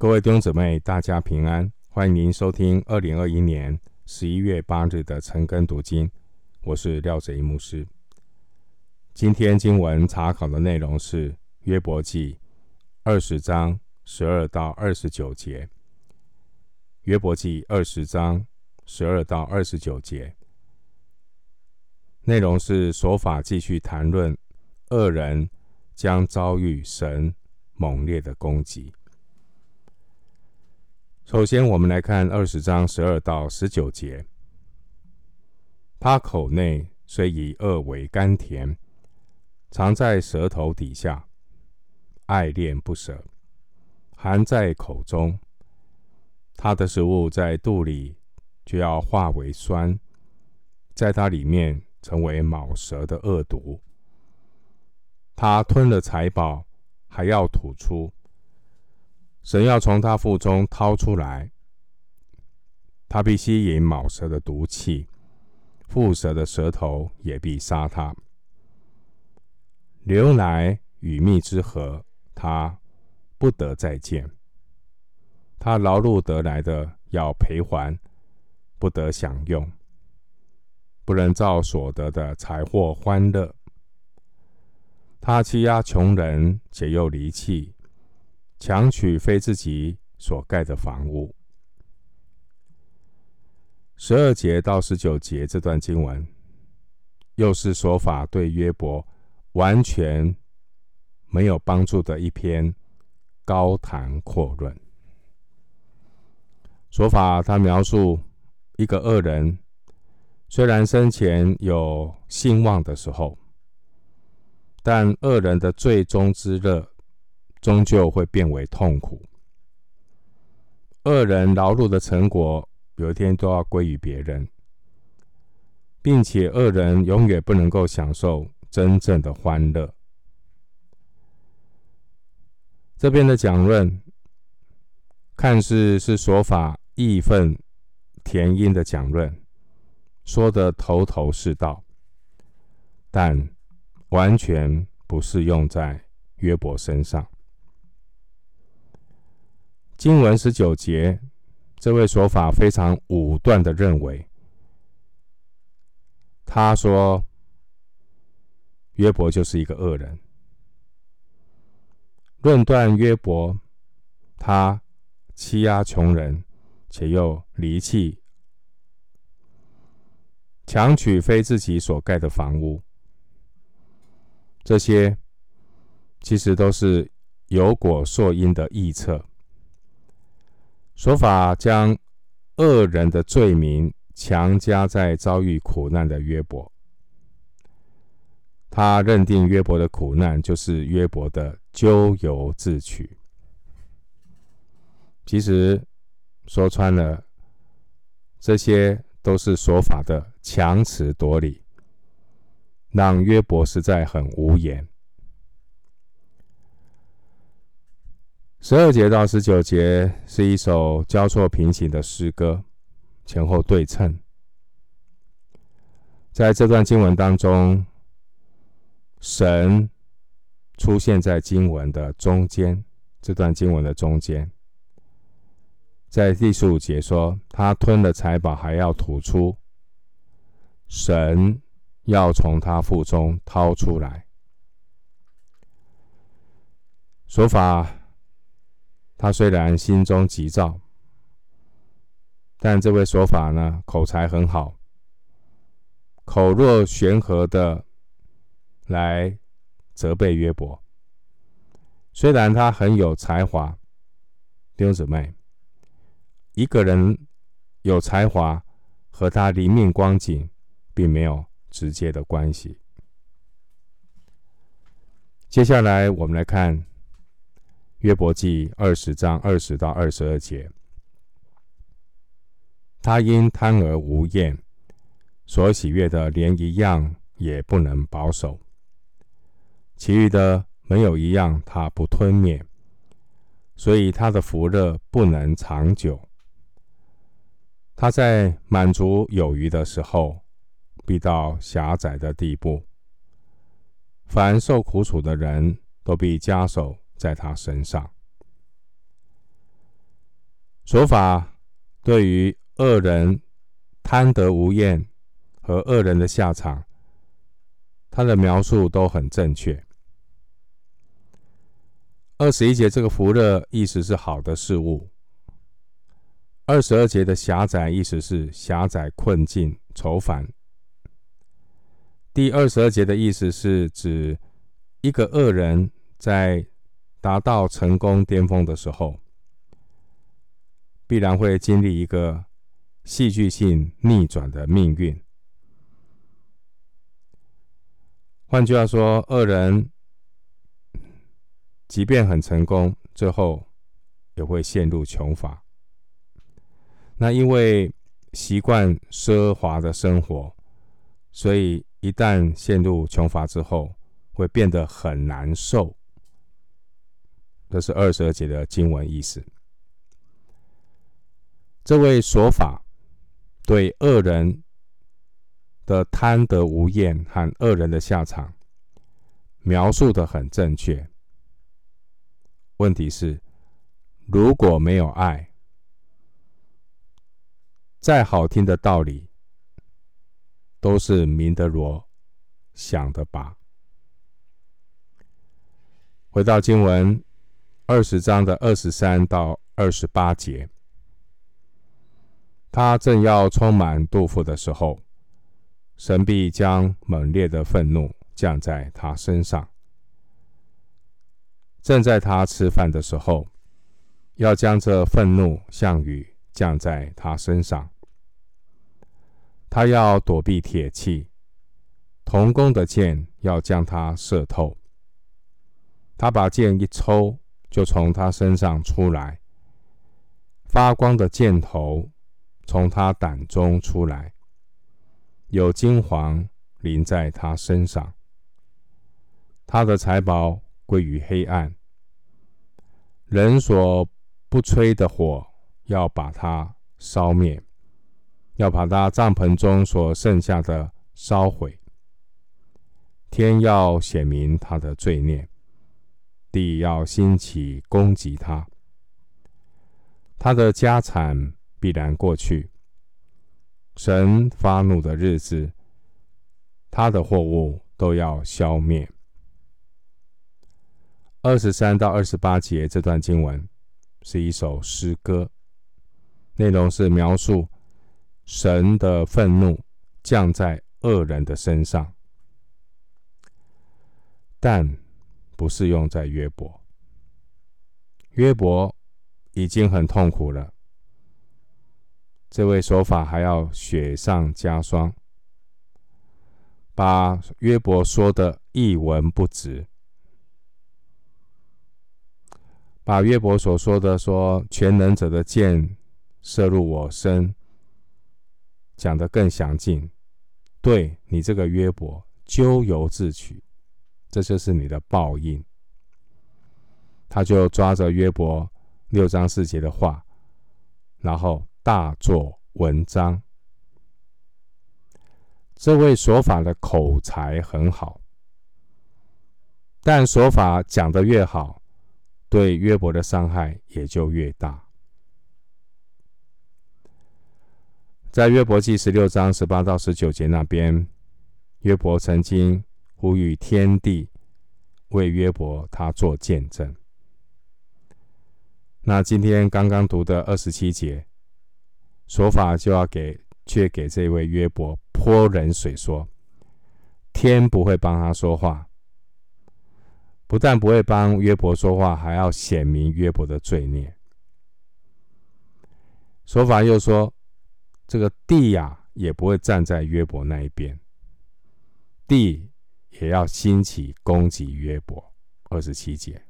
各位弟兄姊妹，大家平安！欢迎您收听二零二一年十一月八日的晨更读经，我是廖哲一牧师。今天经文查考的内容是约伯记二十章十二到二十九节。约伯记二十章十二到二十九节，内容是所法继续谈论恶人将遭遇神猛烈的攻击。首先，我们来看二十章十二到十九节。他口内虽以恶为甘甜，藏在舌头底下，爱恋不舍，含在口中。他的食物在肚里就要化为酸，在他里面成为卯蛇的恶毒。他吞了财宝，还要吐出。神要从他腹中掏出来，他必吸引蟒蛇的毒气，蝮蛇的舌头也必杀他。牛奶与蜜之河，他不得再见。他劳碌得来的要赔还，不得享用，不能照所得的财货欢乐。他欺压穷人，且又离弃。强取非自己所盖的房屋。十二节到十九节这段经文，又是所法对约伯完全没有帮助的一篇高谈阔论。所法他描述一个恶人，虽然生前有兴旺的时候，但恶人的最终之乐。终究会变为痛苦。恶人劳碌的成果，有一天都要归于别人，并且恶人永远不能够享受真正的欢乐。这边的讲论，看似是说法义愤填膺的讲论，说得头头是道，但完全不适用在约伯身上。经文十九节，这位说法非常武断的认为，他说约伯就是一个恶人，论断约伯，他欺压穷人，且又离弃，强取非自己所盖的房屋，这些其实都是有果溯因的臆测。说法将恶人的罪名强加在遭遇苦难的约伯，他认定约伯的苦难就是约伯的咎由自取。其实说穿了，这些都是说法的强词夺理，让约伯实在很无言。十二节到十九节是一首交错平行的诗歌，前后对称。在这段经文当中，神出现在经文的中间，这段经文的中间，在第十五节说，他吞了财宝还要吐出，神要从他腹中掏出来，说法。他虽然心中急躁，但这位说法呢，口才很好，口若悬河的来责备约伯。虽然他很有才华，弟兄姊妹，一个人有才华和他灵命光景并没有直接的关系。接下来我们来看。约伯记二十章二十到二十二节，他因贪而无厌，所喜悦的连一样也不能保守，其余的没有一样他不吞灭，所以他的福乐不能长久。他在满足有余的时候，必到狭窄的地步。凡受苦楚的人都必加手。在他身上，说法对于恶人贪得无厌和恶人的下场，他的描述都很正确。二十一节这个福乐意思是好的事物，二十二节的狭窄意思是狭窄、困境、愁烦。第二十二节的意思是指一个恶人在达到成功巅峰的时候，必然会经历一个戏剧性逆转的命运。换句话说，恶人。即便很成功，最后也会陷入穷乏。那因为习惯奢华的生活，所以一旦陷入穷乏之后，会变得很难受。这是二十二节的经文意思。这位说法对恶人的贪得无厌和恶人的下场描述的很正确。问题是，如果没有爱，再好听的道理都是明德罗想的吧。回到经文二十章的二十三到二十八节，他正要充满肚腹的时候，神必将猛烈的愤怒降在他身上。正在他吃饭的时候，要将这愤怒像雨降在他身上。他要躲避铁器，铜弓的箭要将他射透。他把箭一抽，就从他身上出来，发光的箭头从他胆中出来，有金黄淋在他身上。他的财宝归于黑暗，人所不吹的火要把它烧灭，要把他帐篷中所剩下的烧毁。天要显明他的罪孽，地要兴起攻击他。他的家产必然过去，神发怒的日子，他的货物都要消灭。二十三到二十八节这段经文是一首诗歌，内容是描述神的愤怒降在恶人的身上，但不是用在约伯。约伯已经很痛苦了，这位说法还要雪上加霜，把约伯说的一文不值。把约伯所说的“说全能者的箭射入我身”讲得更详尽，对你这个约伯咎由自取，这就是你的报应。他就抓着约伯六章四节的话，然后大做文章。这位说法的口才很好，但说法讲得越好。对约伯的伤害也就越大。在约伯记十六章十八到十九节那边，约伯曾经呼吁天地为约伯他做见证。那今天刚刚读的二十七节，说法就要给，却给这位约伯泼冷水，说天不会帮他说话。不但不会帮约伯说话，还要显明约伯的罪孽。说法又说，这个地呀、也不会站在约伯那一边，地也要兴起攻击约伯。二十七节，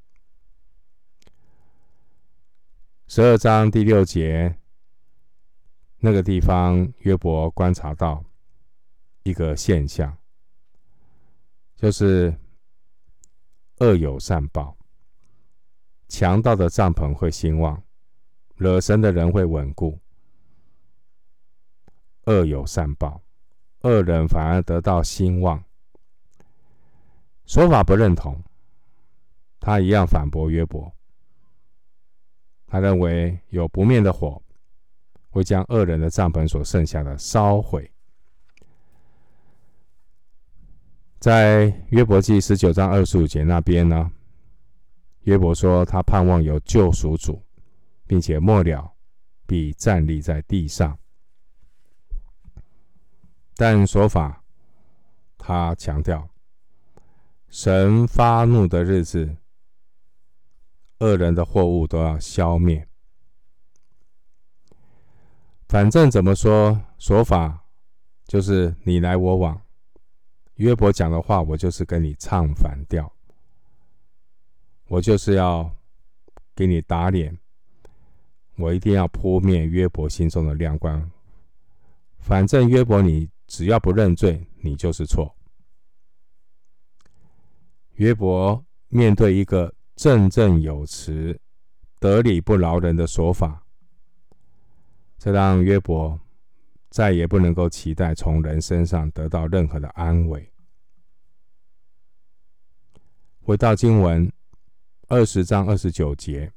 十二章第六节，那个地方，约伯观察到一个现象，就是。恶有善报，强盗的帐篷会兴旺，惹神的人会稳固。恶有善报，恶人反而得到兴旺。说法不认同，他一样反驳约伯。他认为有不灭的火会将恶人的帐篷所剩下的烧毁。在约伯记十九章二十五节那边呢，约伯说他盼望有救赎主，并且末了必站立在地上。但说法他强调，神发怒的日子，恶人的货物都要消灭。反正怎么说，说法就是你来我往。约伯讲的话，我就是跟你唱反调，我就是要给你打脸，我一定要扑灭约伯心中的亮光。反正约伯，你只要不认罪，你就是错。约伯面对一个振振有词、得理不饶人的说法，这让约伯再也不能够期待从人身上得到任何的安慰。回到经文二十章二十九节，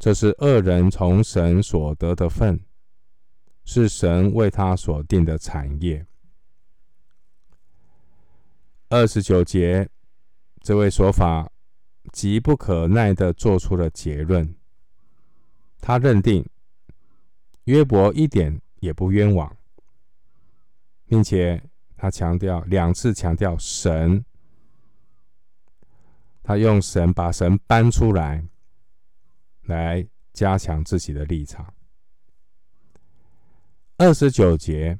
这是恶人从神所得的份，是神为他所定的产业。二十九节，这位说法急不可耐地做出了结论。他认定约伯一点也不冤枉，并且他强调两次强调神。他用神把神搬出来，来加强自己的立场。二十九节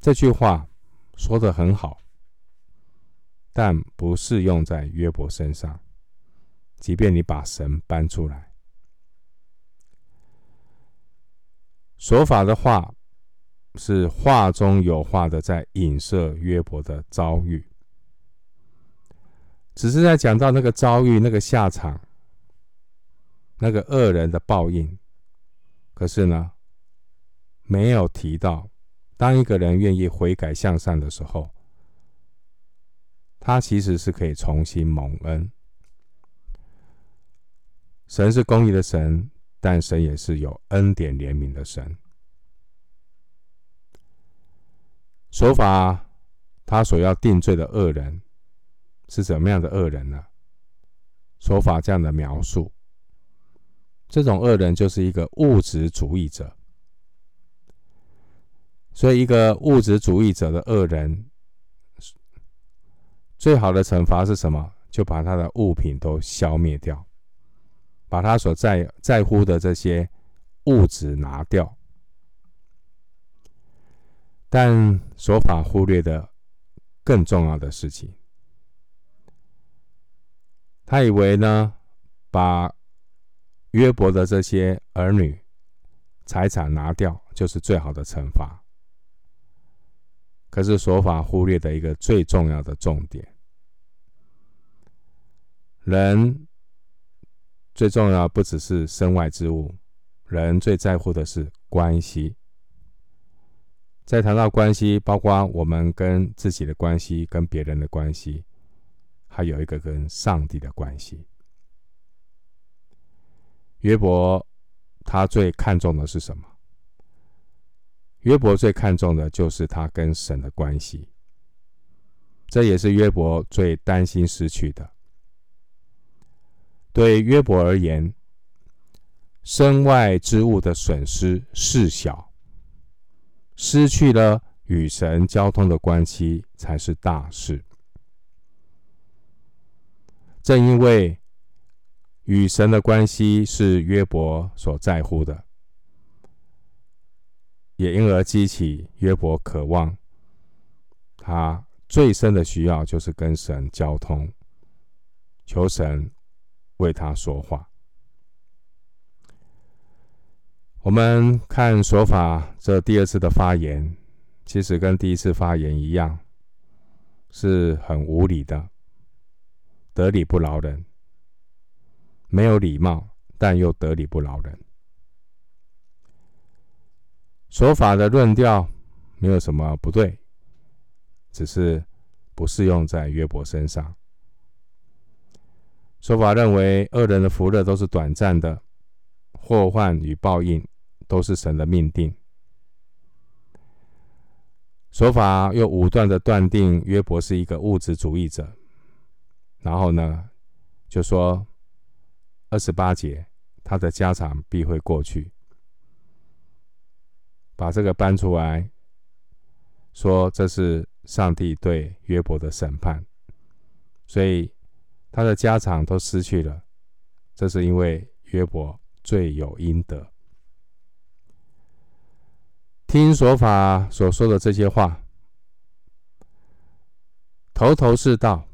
这句话说得很好，但不适用在约伯身上。即便你把神搬出来，说法的话是话中有话的，在影射约伯的遭遇。只是在讲到那个遭遇、那个下场、那个恶人的报应，可是呢，没有提到，当一个人愿意悔改向善的时候，他其实是可以重新蒙恩。神是公义的神，但神也是有恩典怜悯的神。说法他所要定罪的恶人。是怎么样的恶人呢？说法这样的描述，这种恶人就是一个物质主义者。所以，一个物质主义者的恶人，最好的惩罚是什么？就把他的物品都消灭掉，把他所在在乎的这些物质拿掉。但所法忽略的更重要的事情。他以为呢，把约伯的这些儿女财产拿掉，就是最好的惩罚。可是所法忽略的一个最重要的重点，人最重要不只是身外之物，人最在乎的是关系。在谈到关系，包括我们跟自己的关系，跟别人的关系。还有一个跟上帝的关系。约伯他最看重的是什么？约伯最看重的就是他跟神的关系。这也是约伯最担心失去的。对约伯而言，身外之物的损失事小，失去了与神交通的关系才是大事。正因为与神的关系是约伯所在乎的，也因而激起约伯渴望，他最深的需要就是跟神交通，求神为他说话。我们看说法这第二次的发言，其实跟第一次发言一样，是很无理的。得理不饶人，没有礼貌，但又得理不饶人。说法的论调没有什么不对，只是不适用在约伯身上。说法认为恶人的福乐都是短暂的，祸患与报应都是神的命定。说法又武断的断定约伯是一个物质主义者，然后呢，就说二十八节，他的家产必会过去，把这个搬出来，说这是上帝对约伯的审判，所以他的家产都失去了，这是因为约伯罪有应得。听所法所说的这些话，头头是道，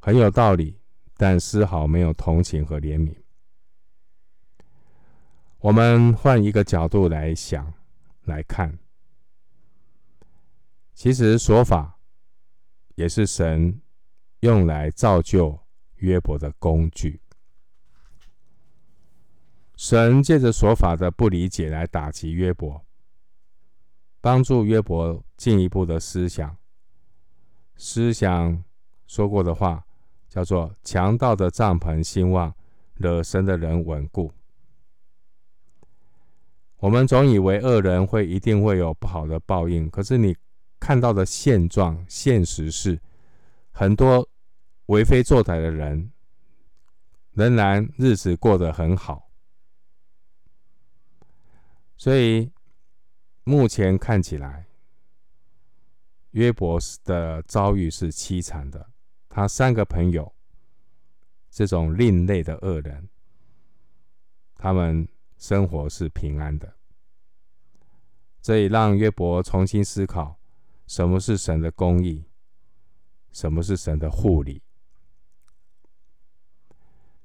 很有道理，但丝毫没有同情和怜悯。我们换一个角度来想、来看，其实说法也是神用来造就约伯的工具。神借着说法的不理解来打击约伯。帮助约伯进一步的思想，思想说过的话，叫做“强盗的帐篷兴旺，惹神的人稳固”。我们总以为恶人会一定会有不好的报应，可是你看到的现状、现实是，很多为非作歹的人仍然日子过得很好，所以。目前看起来，约伯的遭遇是凄惨的。他三个朋友，这种另类的恶人，他们生活是平安的。这也让约伯重新思考：什么是神的公义？什么是神的护理？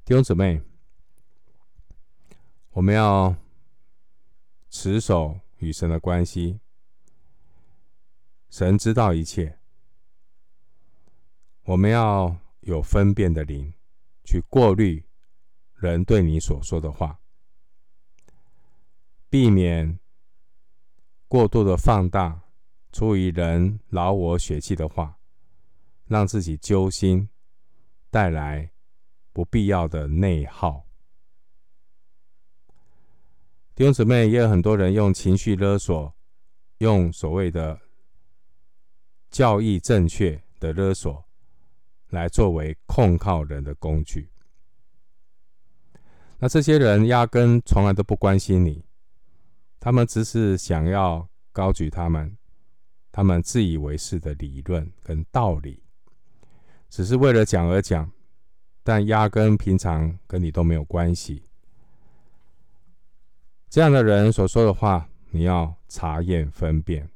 弟兄姊妹，我们要持守。与神的关系，神知道一切。我们要有分辨的灵，去过滤人对你所说的话，避免过度的放大出于人劳我血气的话，让自己揪心，带来不必要的内耗。弟兄姊妹，也有很多人用情绪勒索，用所谓的教义正确的勒索，来作为控告人的工具。那这些人压根从来都不关心你，他们只是想要高举他们他们自以为是的理论跟道理，只是为了讲而讲，但压根平常跟你都没有关系。这样的人所说的话，你要查验分辨，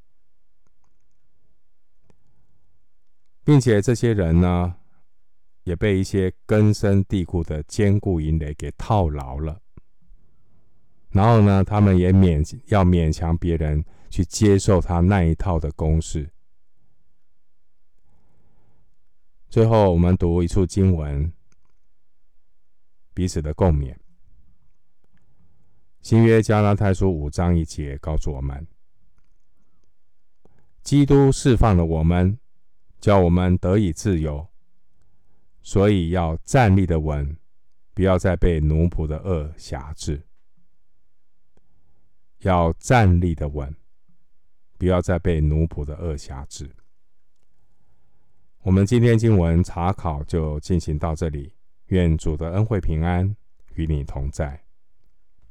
并且这些人呢，也被一些根深蒂固的坚固营垒给套牢了。然后呢，他们也勉要勉强别人去接受他那一套的公式。最后，我们读一处经文，彼此的共勉。新约加拉太书五章一节告诉我们：基督释放了我们，叫我们得以自由，所以要站立的稳，不要再被奴仆的恶挟制。要站立的稳，不要再被奴仆的恶挟制。我们今天经文查考就进行到这里，愿主的恩惠平安与你同在。